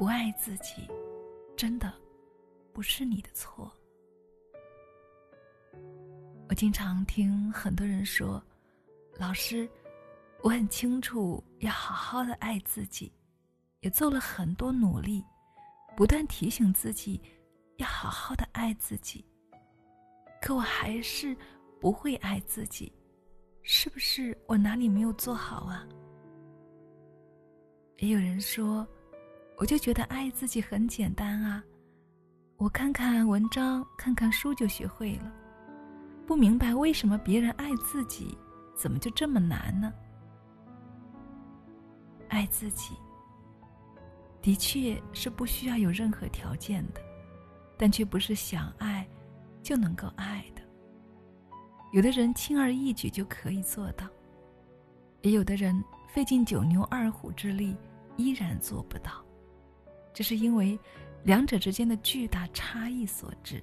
不爱自己，真的不是你的错。我经常听很多人说：“老师，我很清楚要好好的爱自己，也做了很多努力，不断提醒自己要好好的爱自己。可我还是不会爱自己，是不是我哪里没有做好啊？”也有人说。我就觉得爱自己很简单啊，我看看文章，看看书就学会了。不明白为什么别人爱自己，怎么就这么难呢？爱自己，的确是不需要有任何条件的，但却不是想爱就能够爱的。有的人轻而易举就可以做到，也有的人费尽九牛二虎之力依然做不到。这是因为两者之间的巨大差异所致。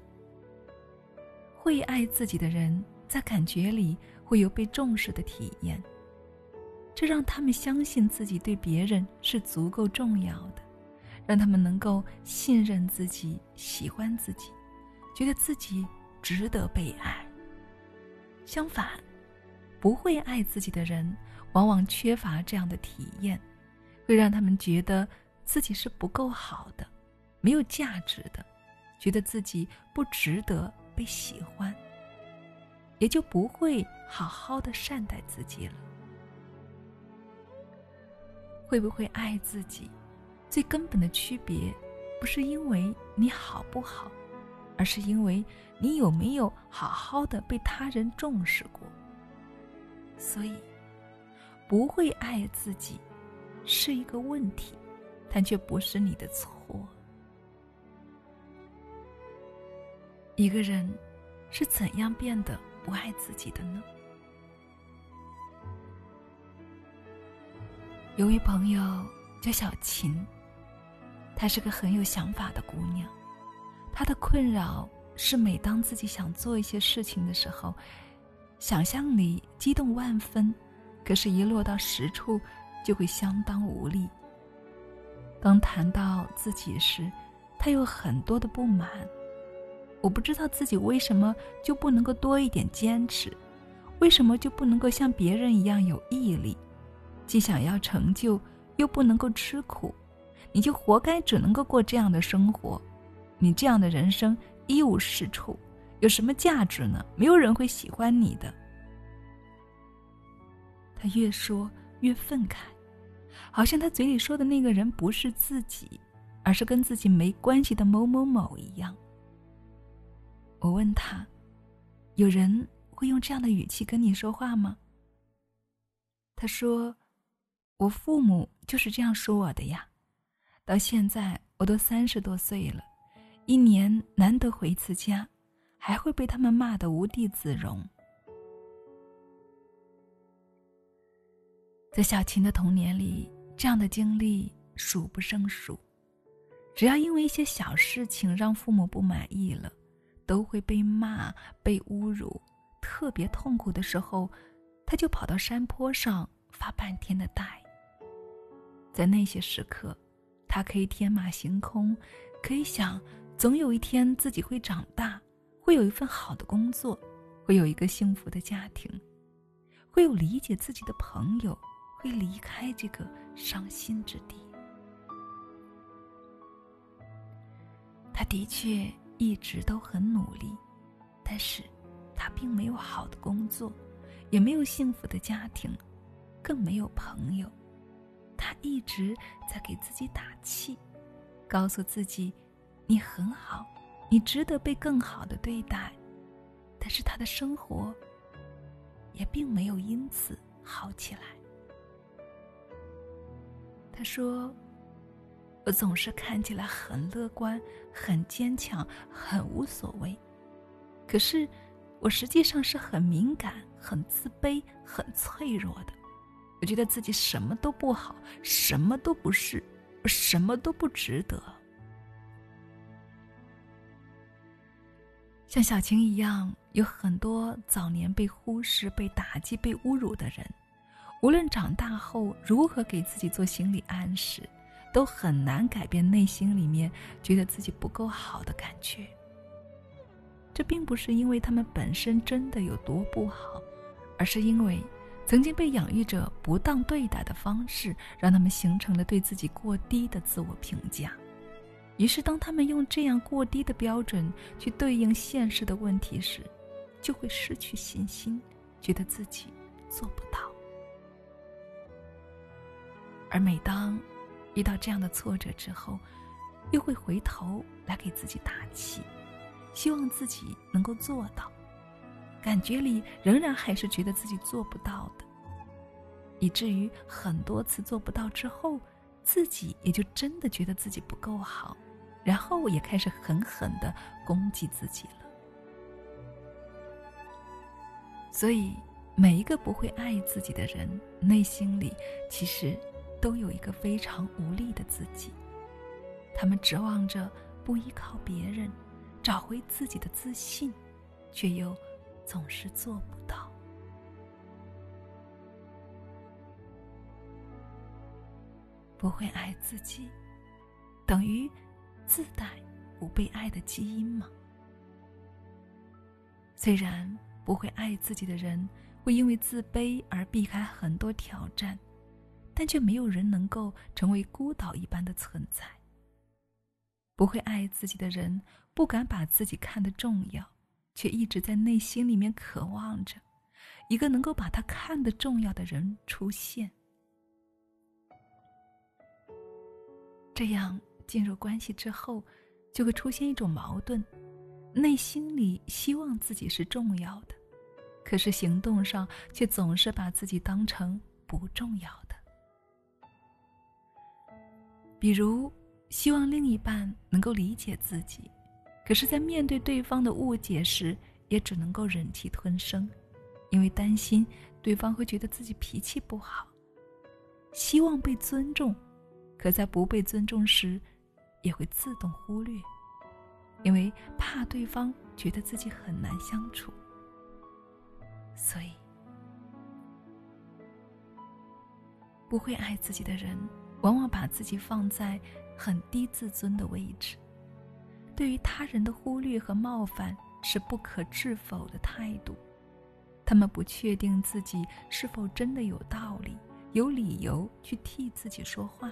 会爱自己的人，在感觉里会有被重视的体验，这让他们相信自己对别人是足够重要的，让他们能够信任自己、喜欢自己，觉得自己值得被爱。相反，不会爱自己的人，往往缺乏这样的体验，会让他们觉得。自己是不够好的，没有价值的，觉得自己不值得被喜欢，也就不会好好的善待自己了。会不会爱自己，最根本的区别，不是因为你好不好，而是因为你有没有好好的被他人重视过。所以，不会爱自己，是一个问题。但却不是你的错。一个人是怎样变得不爱自己的呢？有位朋友叫小琴，她是个很有想法的姑娘。她的困扰是，每当自己想做一些事情的时候，想象力激动万分，可是，一落到实处，就会相当无力。当谈到自己时，他有很多的不满。我不知道自己为什么就不能够多一点坚持，为什么就不能够像别人一样有毅力？既想要成就，又不能够吃苦，你就活该只能够过这样的生活。你这样的人生一无是处，有什么价值呢？没有人会喜欢你的。他越说越愤慨。好像他嘴里说的那个人不是自己，而是跟自己没关系的某某某一样。我问他：“有人会用这样的语气跟你说话吗？”他说：“我父母就是这样说我的呀。到现在我都三十多岁了，一年难得回一次家，还会被他们骂得无地自容。”在小琴的童年里。这样的经历数不胜数，只要因为一些小事情让父母不满意了，都会被骂、被侮辱。特别痛苦的时候，他就跑到山坡上发半天的呆。在那些时刻，他可以天马行空，可以想，总有一天自己会长大，会有一份好的工作，会有一个幸福的家庭，会有理解自己的朋友。会离开这个伤心之地。他的确一直都很努力，但是，他并没有好的工作，也没有幸福的家庭，更没有朋友。他一直在给自己打气，告诉自己：“你很好，你值得被更好的对待。”但是，他的生活也并没有因此好起来。他说：“我总是看起来很乐观、很坚强、很无所谓，可是我实际上是很敏感、很自卑、很脆弱的。我觉得自己什么都不好，什么都不是，什么都不值得。像小晴一样，有很多早年被忽视、被打击、被侮辱的人。”无论长大后如何给自己做心理暗示，都很难改变内心里面觉得自己不够好的感觉。这并不是因为他们本身真的有多不好，而是因为曾经被养育者不当对待的方式，让他们形成了对自己过低的自我评价。于是，当他们用这样过低的标准去对应现实的问题时，就会失去信心，觉得自己做不到。而每当遇到这样的挫折之后，又会回头来给自己打气，希望自己能够做到，感觉里仍然还是觉得自己做不到的，以至于很多次做不到之后，自己也就真的觉得自己不够好，然后也开始狠狠的攻击自己了。所以，每一个不会爱自己的人，内心里其实。都有一个非常无力的自己，他们指望着不依靠别人，找回自己的自信，却又总是做不到。不会爱自己，等于自带不被爱的基因吗？虽然不会爱自己的人会因为自卑而避开很多挑战。但却没有人能够成为孤岛一般的存在。不会爱自己的人，不敢把自己看得重要，却一直在内心里面渴望着一个能够把他看得重要的人出现。这样进入关系之后，就会出现一种矛盾：内心里希望自己是重要的，可是行动上却总是把自己当成不重要的。比如，希望另一半能够理解自己，可是，在面对对方的误解时，也只能够忍气吞声，因为担心对方会觉得自己脾气不好。希望被尊重，可在不被尊重时，也会自动忽略，因为怕对方觉得自己很难相处。所以，不会爱自己的人。往往把自己放在很低自尊的位置，对于他人的忽略和冒犯是不可置否的态度。他们不确定自己是否真的有道理、有理由去替自己说话，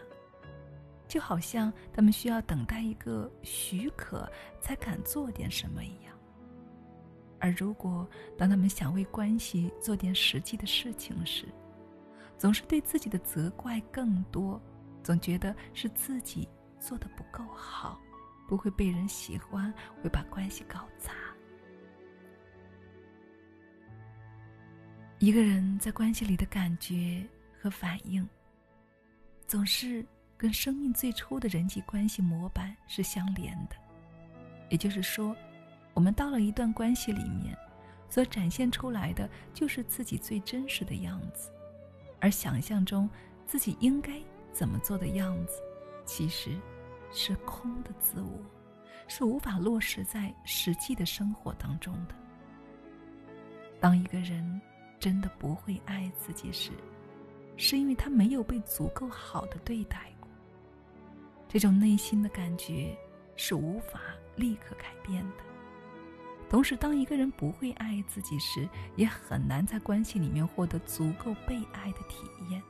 就好像他们需要等待一个许可才敢做点什么一样。而如果当他们想为关系做点实际的事情时，总是对自己的责怪更多。总觉得是自己做的不够好，不会被人喜欢，会把关系搞砸。一个人在关系里的感觉和反应，总是跟生命最初的人际关系模板是相连的。也就是说，我们到了一段关系里面，所展现出来的就是自己最真实的样子，而想象中自己应该。怎么做的样子，其实是空的自我，是无法落实在实际的生活当中的。当一个人真的不会爱自己时，是因为他没有被足够好的对待过。这种内心的感觉是无法立刻改变的。同时，当一个人不会爱自己时，也很难在关系里面获得足够被爱的体验。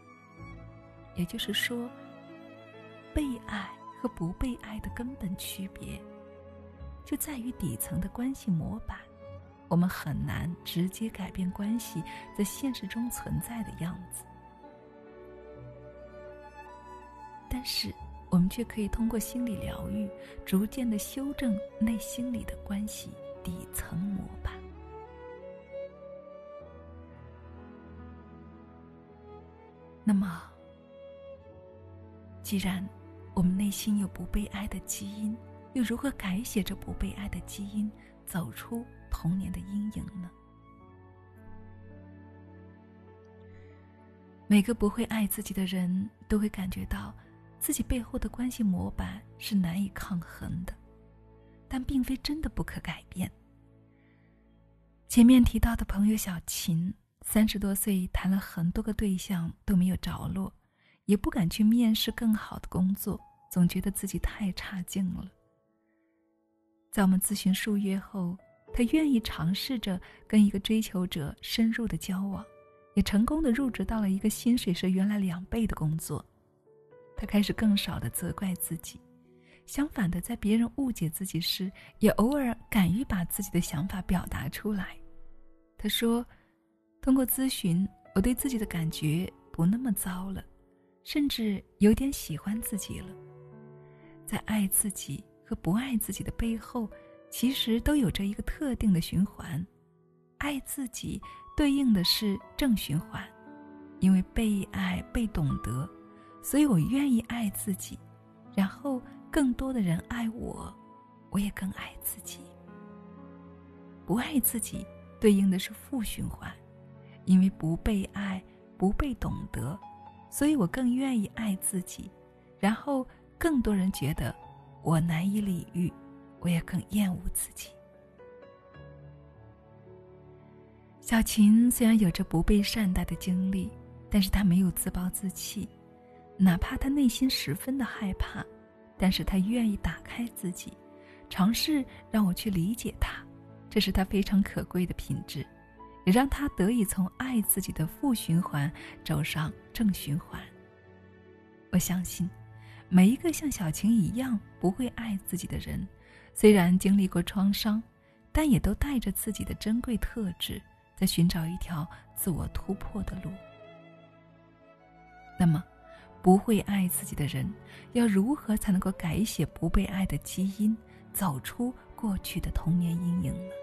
也就是说，被爱和不被爱的根本区别，就在于底层的关系模板。我们很难直接改变关系在现实中存在的样子，但是我们却可以通过心理疗愈，逐渐的修正内心里的关系底层模板。那么。既然我们内心有不被爱的基因，又如何改写这不被爱的基因，走出童年的阴影呢？每个不会爱自己的人都会感觉到，自己背后的关系模板是难以抗衡的，但并非真的不可改变。前面提到的朋友小琴，三十多岁谈了很多个对象都没有着落。也不敢去面试更好的工作，总觉得自己太差劲了。在我们咨询数月后，他愿意尝试着跟一个追求者深入的交往，也成功的入职到了一个薪水是原来两倍的工作。他开始更少的责怪自己，相反的，在别人误解自己时，也偶尔敢于把自己的想法表达出来。他说：“通过咨询，我对自己的感觉不那么糟了，甚至有点喜欢自己了。在爱自己和不爱自己的背后，其实都有着一个特定的循环。爱自己对应的是正循环，因为被爱、被懂得，所以我愿意爱自己，然后更多的人爱我，我也更爱自己。不爱自己。”对应的是负循环，因为不被爱、不被懂得，所以我更愿意爱自己，然后更多人觉得我难以理喻，我也更厌恶自己。小琴虽然有着不被善待的经历，但是她没有自暴自弃，哪怕她内心十分的害怕，但是她愿意打开自己，尝试让我去理解她。这是她非常可贵的品质，也让他得以从爱自己的负循环走上正循环。我相信，每一个像小晴一样不会爱自己的人，虽然经历过创伤，但也都带着自己的珍贵特质，在寻找一条自我突破的路。那么，不会爱自己的人，要如何才能够改写不被爱的基因，走出过去的童年阴影呢？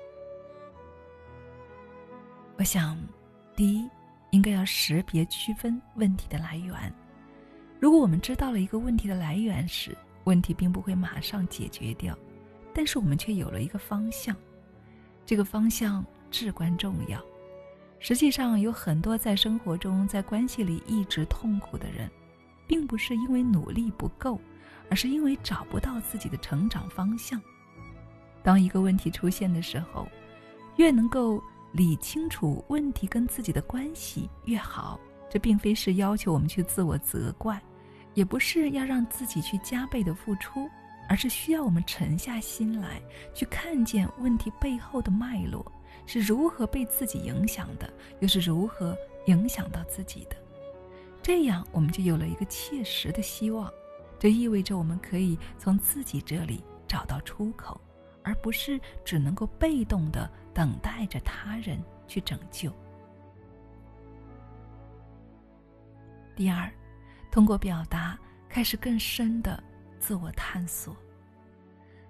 我想，第一，应该要识别区分问题的来源。如果我们知道了一个问题的来源时，问题并不会马上解决掉，但是我们却有了一个方向，这个方向至关重要。实际上，有很多在生活中、在关系里一直痛苦的人，并不是因为努力不够，而是因为找不到自己的成长方向。当一个问题出现的时候，越能够。理清楚问题跟自己的关系越好，这并非是要求我们去自我责怪，也不是要让自己去加倍的付出，而是需要我们沉下心来，去看见问题背后的脉络是如何被自己影响的，又是如何影响到自己的。这样，我们就有了一个切实的希望，这意味着我们可以从自己这里找到出口。而不是只能够被动的等待着他人去拯救。第二，通过表达开始更深的自我探索。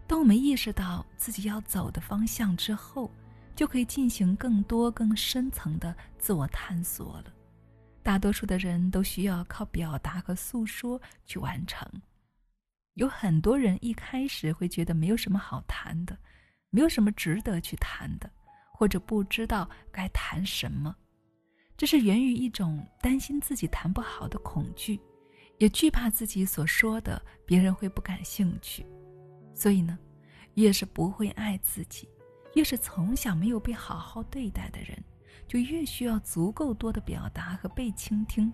当我们意识到自己要走的方向之后，就可以进行更多更深层的自我探索了。大多数的人都需要靠表达和诉说去完成。有很多人一开始会觉得没有什么好谈的，没有什么值得去谈的，或者不知道该谈什么，这是源于一种担心自己谈不好的恐惧，也惧怕自己所说的别人会不感兴趣。所以呢，越是不会爱自己，越是从小没有被好好对待的人，就越需要足够多的表达和被倾听，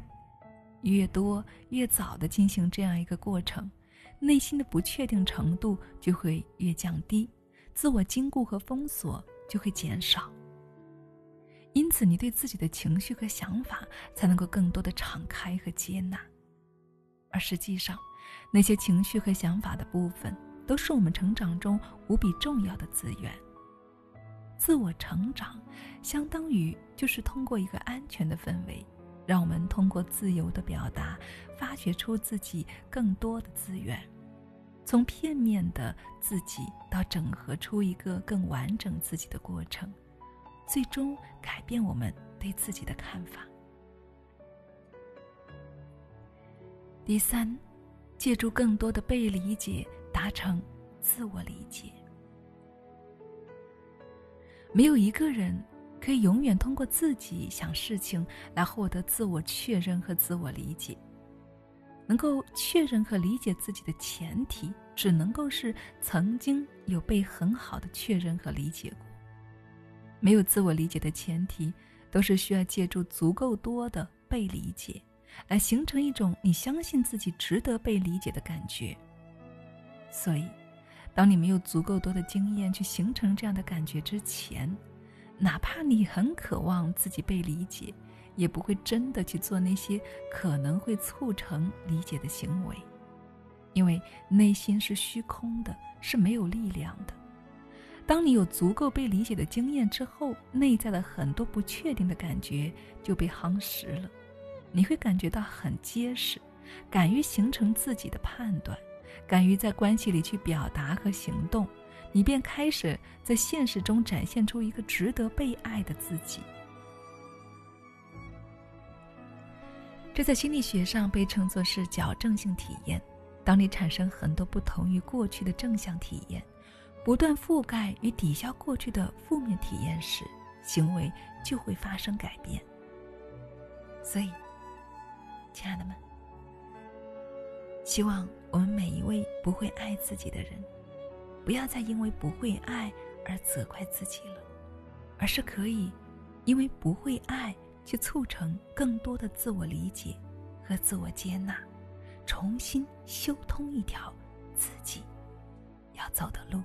越多越早的进行这样一个过程。内心的不确定程度就会越降低，自我禁锢和封锁就会减少。因此，你对自己的情绪和想法才能够更多的敞开和接纳。而实际上，那些情绪和想法的部分，都是我们成长中无比重要的资源。自我成长，相当于就是通过一个安全的氛围。让我们通过自由的表达，发掘出自己更多的资源，从片面的自己到整合出一个更完整自己的过程，最终改变我们对自己的看法。第三，借助更多的被理解，达成自我理解。没有一个人。可以永远通过自己想事情来获得自我确认和自我理解。能够确认和理解自己的前提，只能够是曾经有被很好的确认和理解过。没有自我理解的前提，都是需要借助足够多的被理解，来形成一种你相信自己值得被理解的感觉。所以，当你没有足够多的经验去形成这样的感觉之前，哪怕你很渴望自己被理解，也不会真的去做那些可能会促成理解的行为，因为内心是虚空的，是没有力量的。当你有足够被理解的经验之后，内在的很多不确定的感觉就被夯实了，你会感觉到很结实，敢于形成自己的判断，敢于在关系里去表达和行动，你便开始在现实中展现出一个值得被爱的自己。这在心理学上被称作是矫正性体验。当你产生很多不同于过去的正向体验。不断覆盖与抵消过去的负面体验时，行为就会发生改变。所以，亲爱的们，希望我们每一位不会爱自己的人，不要再因为不会爱而责怪自己了，而是可以因为不会爱去促成更多的自我理解和自我接纳，重新修通一条自己要走的路。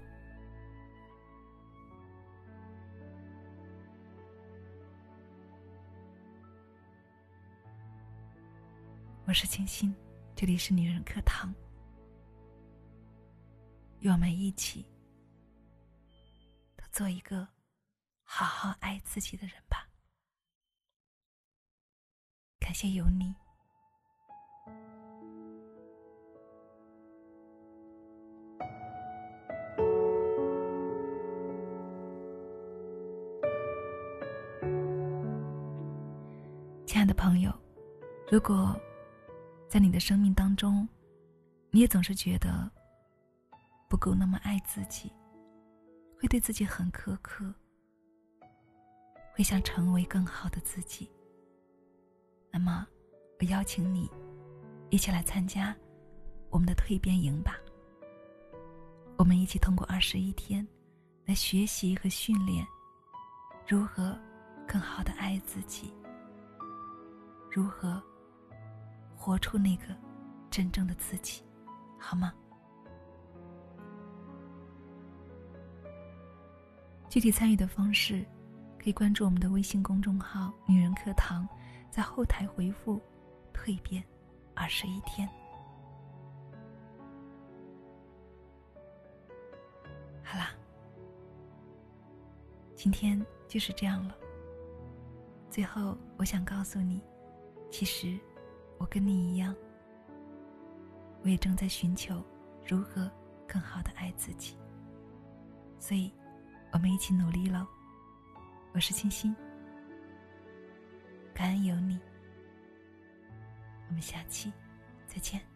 我是清新，这里是女人课堂。与我们一起都做一个好好爱自己的人。感谢有你，亲爱的朋友，如果。在你的生命当中，你也总是觉得不够那么爱自己，会对自己很苛刻，会想成为更好的自己。那么，我邀请你一起来参加我们的蜕变营吧。我们一起通过二十一天来学习和训练如何更好的爱自己，如何。活出那个真正的自己，好吗？具体参与的方式，可以关注我们的微信公众号“女人课堂”，在后台回复“蜕变二十一天”。好啦，今天就是这样了。最后，我想告诉你，其实。我跟你一样，我也正在寻求如何更好的爱自己，所以，我们一起努力喽。我是清新，感恩有你，我们下期再见。